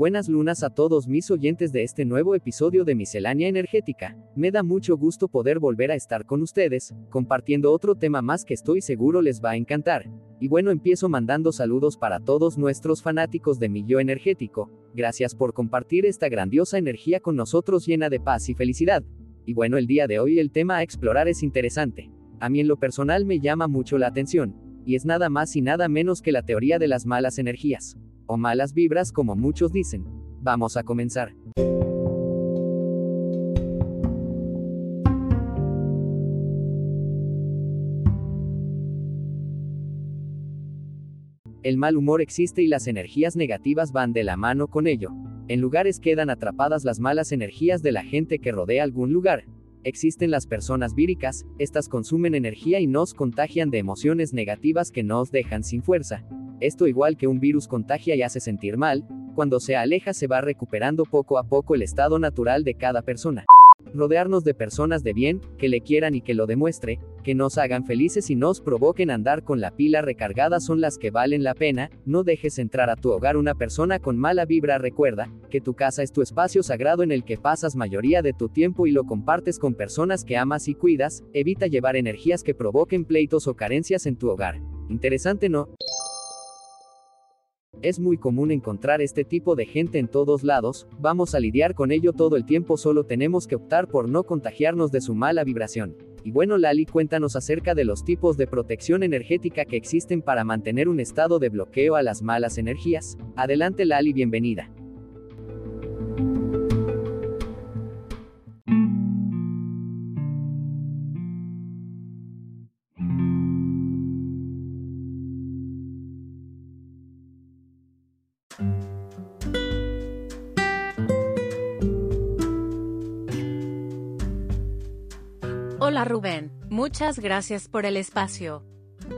Buenas lunas a todos mis oyentes de este nuevo episodio de Miscelánea Energética. Me da mucho gusto poder volver a estar con ustedes, compartiendo otro tema más que estoy seguro les va a encantar. Y bueno, empiezo mandando saludos para todos nuestros fanáticos de mi yo energético. Gracias por compartir esta grandiosa energía con nosotros llena de paz y felicidad. Y bueno, el día de hoy el tema a explorar es interesante. A mí en lo personal me llama mucho la atención. Y es nada más y nada menos que la teoría de las malas energías o malas vibras como muchos dicen. Vamos a comenzar. El mal humor existe y las energías negativas van de la mano con ello. En lugares quedan atrapadas las malas energías de la gente que rodea algún lugar. Existen las personas víricas, estas consumen energía y nos contagian de emociones negativas que nos dejan sin fuerza. Esto igual que un virus contagia y hace sentir mal, cuando se aleja se va recuperando poco a poco el estado natural de cada persona. Rodearnos de personas de bien, que le quieran y que lo demuestre, que nos hagan felices y nos provoquen andar con la pila recargada son las que valen la pena, no dejes entrar a tu hogar una persona con mala vibra recuerda, que tu casa es tu espacio sagrado en el que pasas mayoría de tu tiempo y lo compartes con personas que amas y cuidas, evita llevar energías que provoquen pleitos o carencias en tu hogar. Interesante no? Es muy común encontrar este tipo de gente en todos lados, vamos a lidiar con ello todo el tiempo, solo tenemos que optar por no contagiarnos de su mala vibración. Y bueno Lali, cuéntanos acerca de los tipos de protección energética que existen para mantener un estado de bloqueo a las malas energías. Adelante Lali, bienvenida. Hola Rubén, muchas gracias por el espacio.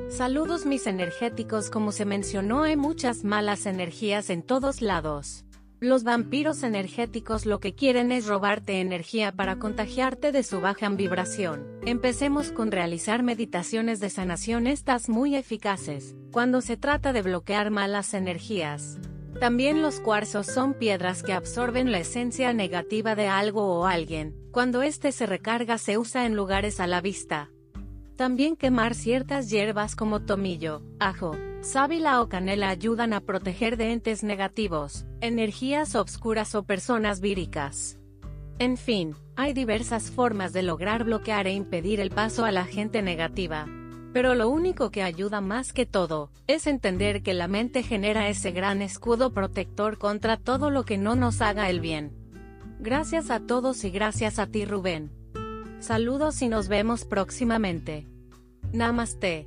Saludos mis energéticos como se mencionó hay muchas malas energías en todos lados. Los vampiros energéticos lo que quieren es robarte energía para contagiarte de su baja vibración. Empecemos con realizar meditaciones de sanación estas muy eficaces, cuando se trata de bloquear malas energías. También los cuarzos son piedras que absorben la esencia negativa de algo o alguien. Cuando éste se recarga se usa en lugares a la vista. También quemar ciertas hierbas como tomillo, ajo, sábila o canela ayudan a proteger de entes negativos, energías obscuras o personas víricas. En fin, hay diversas formas de lograr bloquear e impedir el paso a la gente negativa. Pero lo único que ayuda más que todo, es entender que la mente genera ese gran escudo protector contra todo lo que no nos haga el bien. Gracias a todos y gracias a ti Rubén. Saludos y nos vemos próximamente. Namaste.